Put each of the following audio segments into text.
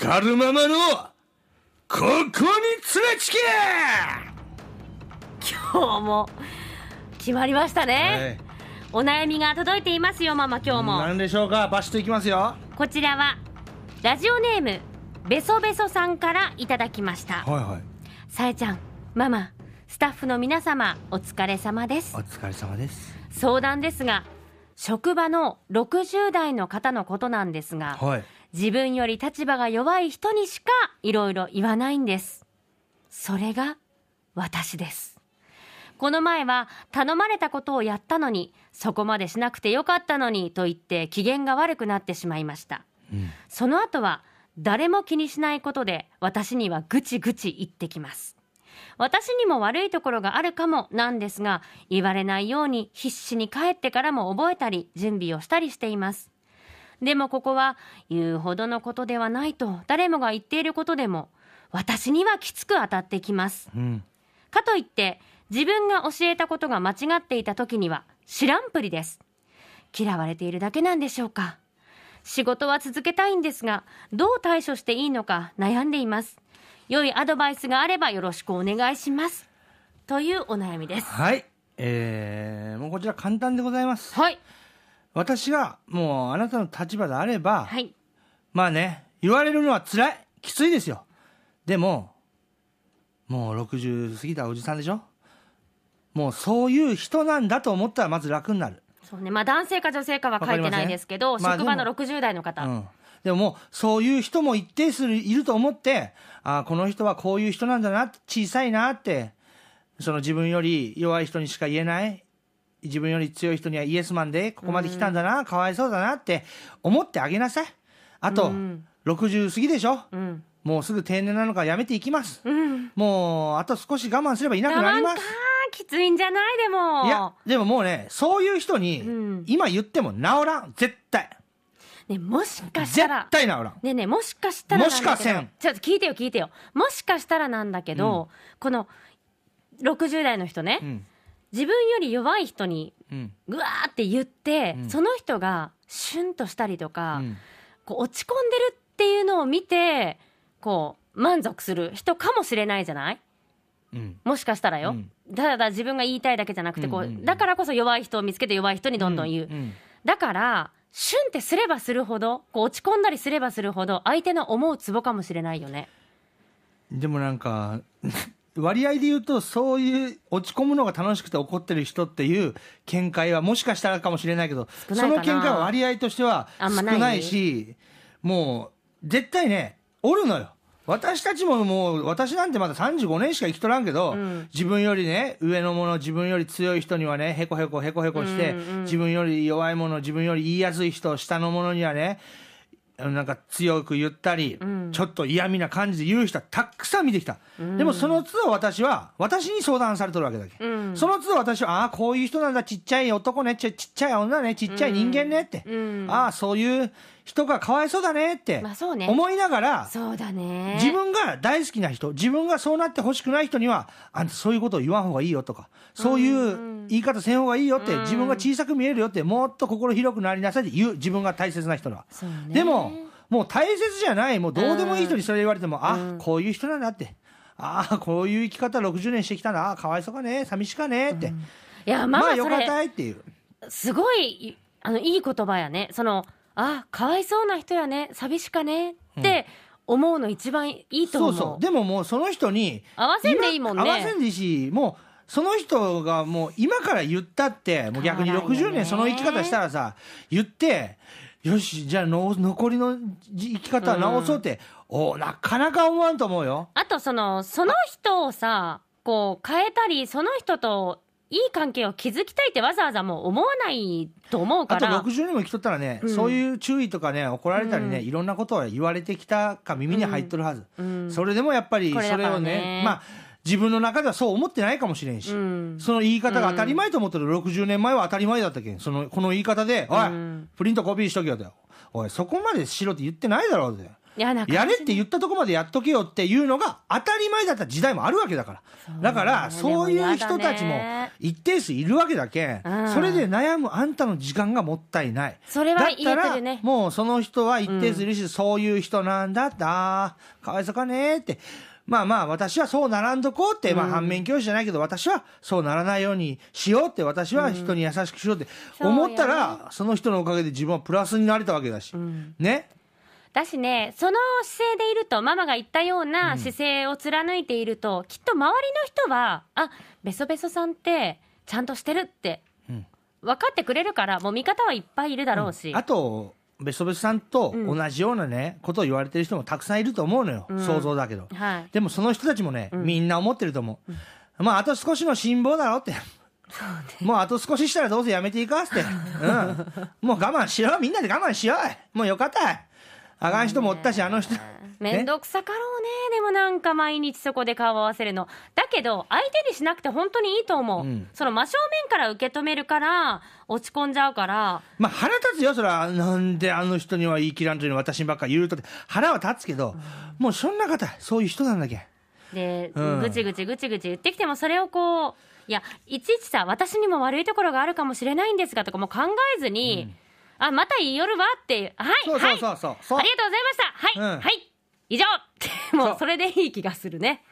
光るままのここに連れつけ今日も決まりましたね、お悩みが届いていますよママ今日も。何でしょうか？バシッといきますよ。こちらはラジオネームベソベソさんからいただきました。はいはい。さえちゃんママスタッフの皆様お疲れ様です。お疲れ様です。相談ですが職場の60代の方のことなんですがはい自分より立場が弱い人にしかいろいろ言わないんです。それが私です。この前は頼まれたことをやったのにそこまでしなくてよかったのにと言って機嫌が悪くなってしまいました。うん。その後は誰も気にしないことで私にはぐちぐち言ってきます。私にも悪いところがあるかもなんですが言われないように必死に帰ってからも覚えたり準備をしたりしていますでもここは言うほどのことではないと誰もが言っていることでも私にはきつく当たってきます。うん。かといって自分が教えたことが間違っていた時には知らんぷりです。嫌われているだけなんでしょうか。仕事は続けたいんですがどう対処していいのか悩んでいます。良いアドバイスがあればよろしくお願いします。というお悩みです。はい。えー、もうこちら簡単でございます。はい私がもうあなたの立場であれば、はい。まあね言われるのは辛い。きついですよ。でももう60過ぎたおじさんでしょ。もうそういう人なんだと思ったらまず楽になる。そうね。まあ男性か女性かは書いてないですけど、職場のまあ60代の方、うん、でももうそういう人も一定数いると思ってあこの人はこういう人なんだな小さいなってその自分より弱い人にしか言えない自分より強い人にはイエスマンでここまで来たんだな、かわいそうだなって思ってあげなさい。あと、うん。60過ぎでしょ？うん。もうすぐ定年なのからやめていきます、うん。もうあと少し我慢すればいなくなります。我慢か。きついんじゃない？でも。いやでももうねそういう人に、うん。今言っても治らん。絶対。ねもしかし絶たら。対治らん。ねえねえもしかしたらもしかせん。ちょっと聞いてよ聞いてよ。もしかしたらなんだけど、この60代の人ね、うん自分より弱い人にうん。ぐわーって言って、うん。その人がシュンとしたりとか、うん。こう落ち込んでるっていうのを見てこう満足する人かもしれないじゃない？うん。もしかしたらよ、うん。ただ自分が言いたいだけじゃなくてこう、うんうんうん。だからこそ弱い人を見つけて弱い人にどんどん言う、ん。だからシュンってすればするほどこう落ち込んだりすればするほど相手の思うツボかもしれないよね。でもなんか割合で言うとそういう落ち込むのが楽しくて怒ってる人っていう見解はもしかしたらかもしれないけどその見解は割合としては少ないしもう絶対ねおるのよ。私たちももう私なんてまだ35年しか生きとらんけど、うん。自分よりね上のもの自分より強い人にはねへこへこへこへこして、うんうん自分より弱いもの自分より言いやすい人下のものにはねなんか強く言ったり、うん。ちょっと嫌味な感じで言う人はたくさん見てきた、でもその都度私は私に相談されとるわけだけ、うん。その都度私はああこういう人なんだ。ちっちゃい男ね。ちっちゃい女ね。ちっちゃい人間ねって、うん。ああそういう人がかわいそうだねって思いながら、そうだね。自分が大好きな人自分がそうなってほしくない人にはあんたそういうことを言わん方がいいよとかそういう言い方せん方がいいよって、自分が小さく見えるよってもっと心広くなりなさいって言う自分が大切な人には。でももう大切じゃないもうどうでもいい人にそれ言われても、あうん。こういう人なんだって。ああこういう生き方60年してきたな。あかわいそうかね。寂しかねって、いやままあそれあよかったいっていう。すごいあのいい言葉やね。そのあかわいそうな人やね寂しかねって思うの一番いいと思う,、そうそう。でももうその人に合わせんでいいもんね。今合わせんでいいしもうその人がもう今から言ったってもう逆に変わらんよね60年その生き方したらさ言ってよしじゃあの残りの生き方は直そうって、おなかなか思わんと思うよ。あとそのその人をさこう変えたりその人といい関係を築きたいってわざわざもう思わないと思うかあとら60年も生きとったらね、うん。そういう注意とかね怒られたりね、うん。いろんなことを言われてきたか耳に入っとるはず、うん。それでもやっぱりそこれだからね。ねまあ自分の中ではそう思ってないかもしれんし、うん。その言い方が当たり前と思ってる。60年前は当たり前だったけん。そのこの言い方で「おい、うん。プリントコピーしとけよ」と「おいそこまでしろって言ってないだろ」ってやれって言ったとこまでやっとけよっていうのが当たり前だった時代もあるわけだから。だから、そういう人たちも一定数いるわけだけん、うん。それで悩むあんたの時間がもったいない。それは言えてるだったねら、もうその人は一定数いるし、そういう人なんだって、あーかわいそうかねって。まあまあ、私はそうならんとこうって、まあ反面教師じゃないけど、私はそうならないようにしようって、私は人に優しくしようって思ったら、その人のおかげで自分はプラスになれたわけだし。ね。だしねその姿勢でいるとママが言ったような姿勢を貫いていると、きっと周りの人はあベソベソさんってちゃんとしてるってうん分かってくれるからもう味方はいっぱいいるだろうし、あと、ベソベソさんと同じようなね、ことを言われてる人もたくさんいると思うのよ。ん想像だけど。はいでもその人たちもね、みんな思ってると思う。まあ、あと少しの辛抱だろって。もうあと少ししたらどうせやめていかって。うん。もう我慢しろ。みんなで我慢しよう。もうよかったい。あかん人もおったし、あの人。めんどくさかろうね。でもなんか毎日そこで顔合わせるの。だけど相手にしなくて本当にいいと思う、うん。その真正面から受け止めるから落ち込んじゃうから。まあ腹立つよ、それは。なんであの人には言い切らんというのに私にばっかり言うとって。腹は立つけど、もうそんな方、そういう人なんだけん。で、うん。ぐちぐちぐちぐち言ってきてもそれをこういやいちいちさ私にも悪いところがあるかもしれないんですがとかもう考えずに、あまた言いよるわってはいそうそうそうはい。そう。そう。ありがとうございました。はい、うん。はい。以上。もそう。うそれでいい気がするね。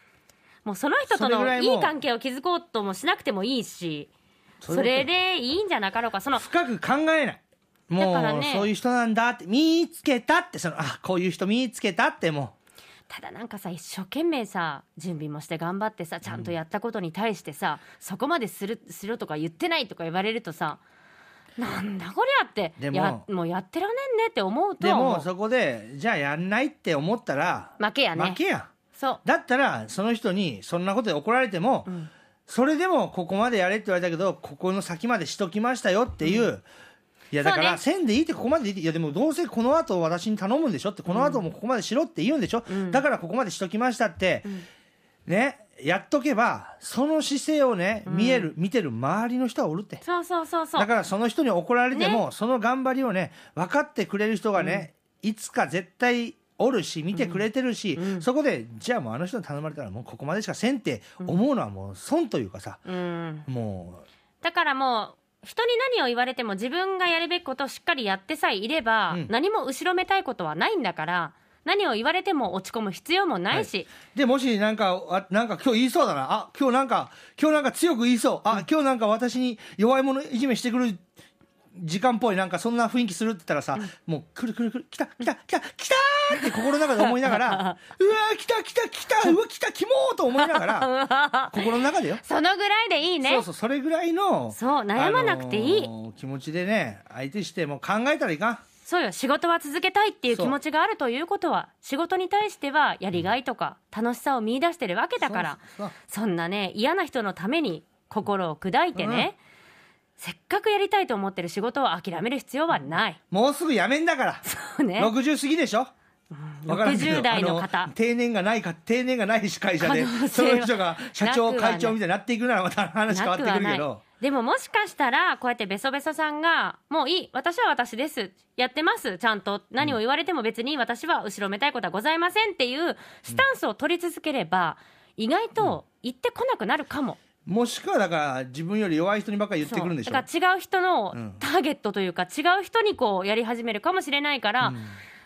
もうその人とのらいいい関係を築こうともしなくてもいいしそそれでいいんじゃなかろうか。その深く考えない。もう、だからね。そういう人なんだって、見つけたって、その、あ、こういう人見つけたって、もただなんかさ一生懸命さ準備もして頑張ってさちゃんとやったことに対してさ、そこまでするするとか言ってないとか言われるとさなんだこりゃってでもやもうやってらんねんねって思うう。でと思うも、そこで、じゃあやんないって思ったら、負けやね。負けや。ん。そう。だったら、その人に、そんなことで怒られても、ん。それでも、ここまでやれって言われたけど、ここの先までしときましたよっていう、いや、だから、そう線でいいって、ここまででいいって、いや、でも、どうせこの後私に頼むんでしょって、この後もここまでしろって言うんでしょ、ん。だからここまでしときましたって、ね、やっとけば、その姿勢をね、見える、見てる周りの人はおるって。そうそうそうそう。だからその人に怒られても、その頑張りをね、分かってくれる人がね、いつか絶対おるし、見てくれてるし、そこで、じゃあもうあの人に頼まれたらもうここまでしかせんって思うのはもう損というかさ、うん。もだからもう人に何を言われても自分がやるべきことをしっかりやってさえいれば、うん。何も後ろめたいことはないんだから何を言われても落ち込む必要もないし、う。で、もしなんか、あなんか今日言いそうだな、あ、今日なんか、今日なんか強く言いそう、あ、今日なんか私に弱い者いじめしてくる時間っぽい、なんかそんな雰囲気するって言ったらさ、もう来る来る来る、来た来た来た来たーって心の中で思いながら、うわー来た来た来た、うわ来た、来もうと思いながら、心の中でよ。そのぐらいでいいねそうそう、それぐらいの。そう悩まなくていいあのー気持ちでね、相手してもう考えたらいかん。そうよ仕事は続けたいっていう気持ちがあるということは仕事に対してはやりがいとか楽しさを見出してるわけだからそんなね嫌な人のために心を砕いてね、せっかくやりたいと思ってる仕事を諦める必要はない、もうすぐ辞めんだから。そうね。60過ぎでしょ？わからんけど60代の方。あ定年がないか、定年がないし会社でその人が社長、会長みたいになっていくならまた話変わってくるけど。でももしかしたらこうやってベソベソさんが「もういい私は私ですやってますちゃんと。何を言われても別に私は後ろめたいことはございません」っていうスタンスを取り続ければ意外と言ってこなくなるかも。もしくはだから自分より弱い人にばっかり言ってくるんでしょ？そう。だから違う人のうん。ターゲットというか、違う人にこうやり始めるかもしれないから、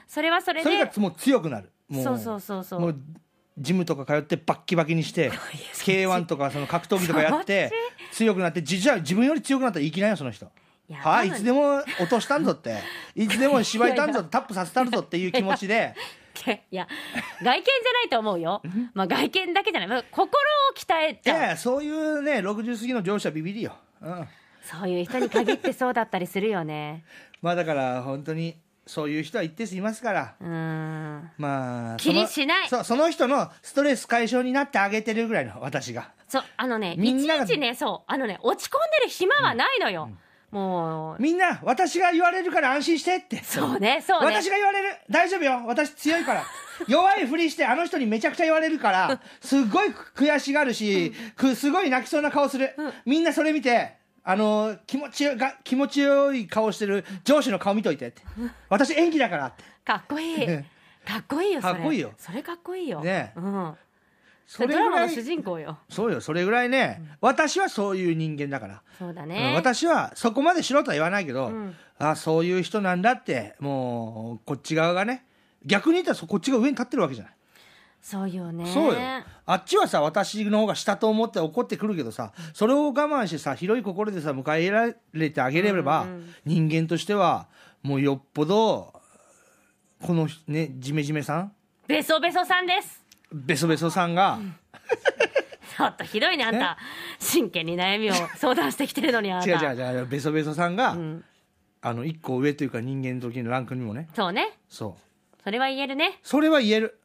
それはそれでそれがもう強くなる。もそうそうそうそう。ジムとか通ってバッキバキにして K1 とかその格闘技とかやって強くなってじじゃあ自分より強くなったら言い切らんよその人。いやはい、いつでも落としたんぞって。いつでも芝居たんぞタップさせたるぞっていう気持ちで。いや外見じゃないと思うよ、まあ、外見だけじゃない。まあ心を鍛えいちゃう。やいやそういうね60過ぎの上司はビビりよ、うん、そういう人に限ってそうだったりするよね。まあだから本当にそういう人は一定数いますから。うーん。まあ気にしない。そのそうその人のストレス解消になってあげてるぐらいの私が。そうあのねいちみんながいちねそうあのね落ち込んでる暇はないのよ、もう。みんな私が言われるから安心してって。そうねそうね。私が言われる。大丈夫よ。私強いから。弱いふりしてあの人にめちゃくちゃ言われるからすっごい悔しがるしくすごい泣きそうな顔する、みんなそれ見てあの気持ちよが気持ちよい顔してる上司の顔見といてって。私演技だからって。かっこいい。かっこいいよそれ。かっこいいよ。それかっこいいよ。ね。うん。それドラマの主人公よ。そうよそれぐらいね、私はそういう人間だから、うんそうだね。私はそこまでしろとは言わないけど、うん。あそういう人なんだってもうこっち側がね。逆に言ったらそこっちが上に立ってるわけじゃない、そうよね。そうよ。あっちはさ私の方が下と思って怒ってくるけどさそれを我慢してさ広い心でさ迎え入れてあげれば、うんうん人間としてはもうよっぽどこのねジメジメさん？ベソベソさんです。ベソベソさんが、ちょっとひどいねあんた。真剣に悩みを相談してきてるのにあなた。違う違う違う。ベソベソさんが、うん。あの一個上というか人間の時のランクにもね。そうね。そう。それは言えるね。それは言える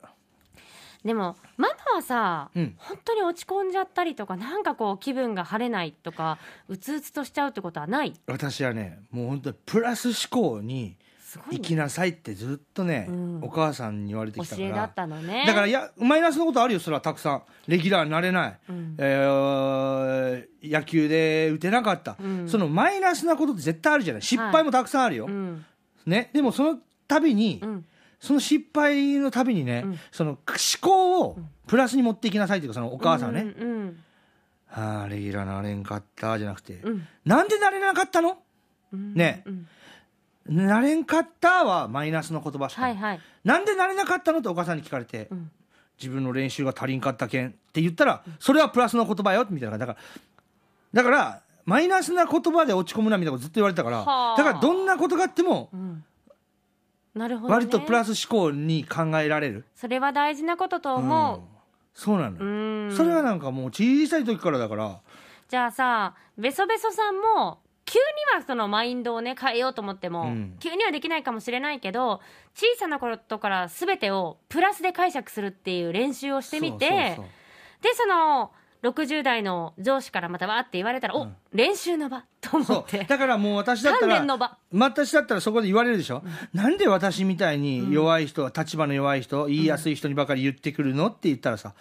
でもママはさ、うん。本当に落ち込んじゃったりとかなんかこう気分が晴れないとかうつうつとしちゃうってことはない？私はねもう本当にプラス思考にすごい、ね、生きなさいってずっとね、うん。お母さんに言われてきたから。だったのね。だからいやマイナスのことあるよそれはたくさん。レギュラーになれない、うん。えー野球で打てなかった、うん。そのマイナスなことって絶対あるじゃない。失敗もたくさんあるよ、うん。ね、でもその度に、うんその失敗の度にね、うん。その思考をプラスに持っていきなさいっていうかそのお母さんはね、うんああレギュラーなれんかったじゃなくて、うん。うんなんでなれなかったの？うんねうん。なれんかったはマイナスの言葉しか、はいはい、なんでなれなかったの？ってお母さんに聞かれて、うん。自分の練習が足りんかったけんって言ったら、それはプラスの言葉よみたいな。だからだからマイナスな言葉で落ち込むなみたいなことずっと言われてたから、はあ。だからどんなことがあってもうんなるほど、ね、割とプラス思考に考えられる、それは大事なこととう。ん。思そうなのそれはなんかもう小さい時からだから。じゃあさベソベソさんも急にはそのマインドをね変えようと思っても、うん。急にはできないかもしれないけど小さなことから全てをプラスで解釈するっていう練習をしてみてそうそうそう。でその60代の上司からまたわーって言われたら、おうん。練習の場と思そって。う。だからもう私だった鍛ら錬の場。私だったらそこで言われるでしょ、なんで私みたいに弱い人、立場の弱い人言いやすい人にばかり言ってくるのって言ったらさ、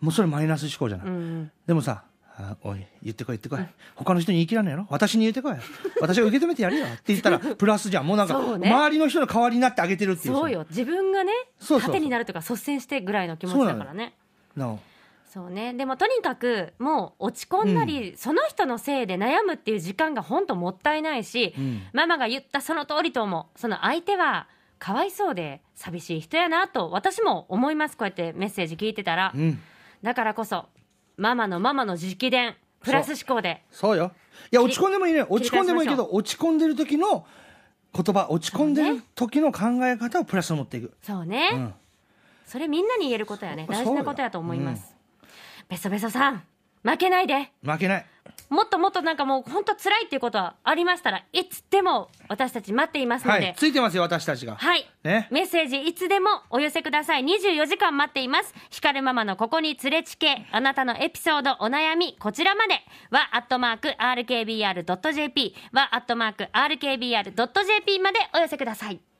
もうそれマイナス思考じゃない、うんでもさあおい言ってこい言ってこい、他の人に言い切らないの？私に言ってこい。私が受け止めてやるよって言ったらプラスじゃん。もうなんか周りの人の代わりになってあげてるっていうそうよ。自分がねそうそうそう。糧になるとか率先してぐらいの気持ちだからね。なおそうね。でもとにかくもう落ち込んだり、その人のせいで悩むっていう時間が本当もったいないし、うん。ママが言ったその通りと思う。その相手はかわいそうで寂しい人やなと私も思います。こうやってメッセージ聞いてたら、うん。だからこそママのママの直伝プラス思考で。そう。よ。いや落ち込んでもいいね。落ち込んでもいいけど落ち込んでる時の言葉落ち込んでる時の考え方をプラスに持っていく。そうね、うん。それみんなに言えることやね。大事なことやと思います、ベソベソさん負けないで負けないもっともっとなんかもう本当辛いっていうことはありましたらいつでも私たち待っていますので、はいついてますよ私たちがはい。ねメッセージいつでもお寄せください。24時間待っています。光るママのここに連れちけ、あなたのエピソード、お悩み、こちらまで、は、アットマーク、rkbr.jp、は、アットマーク、rkbr.jp までお寄せください。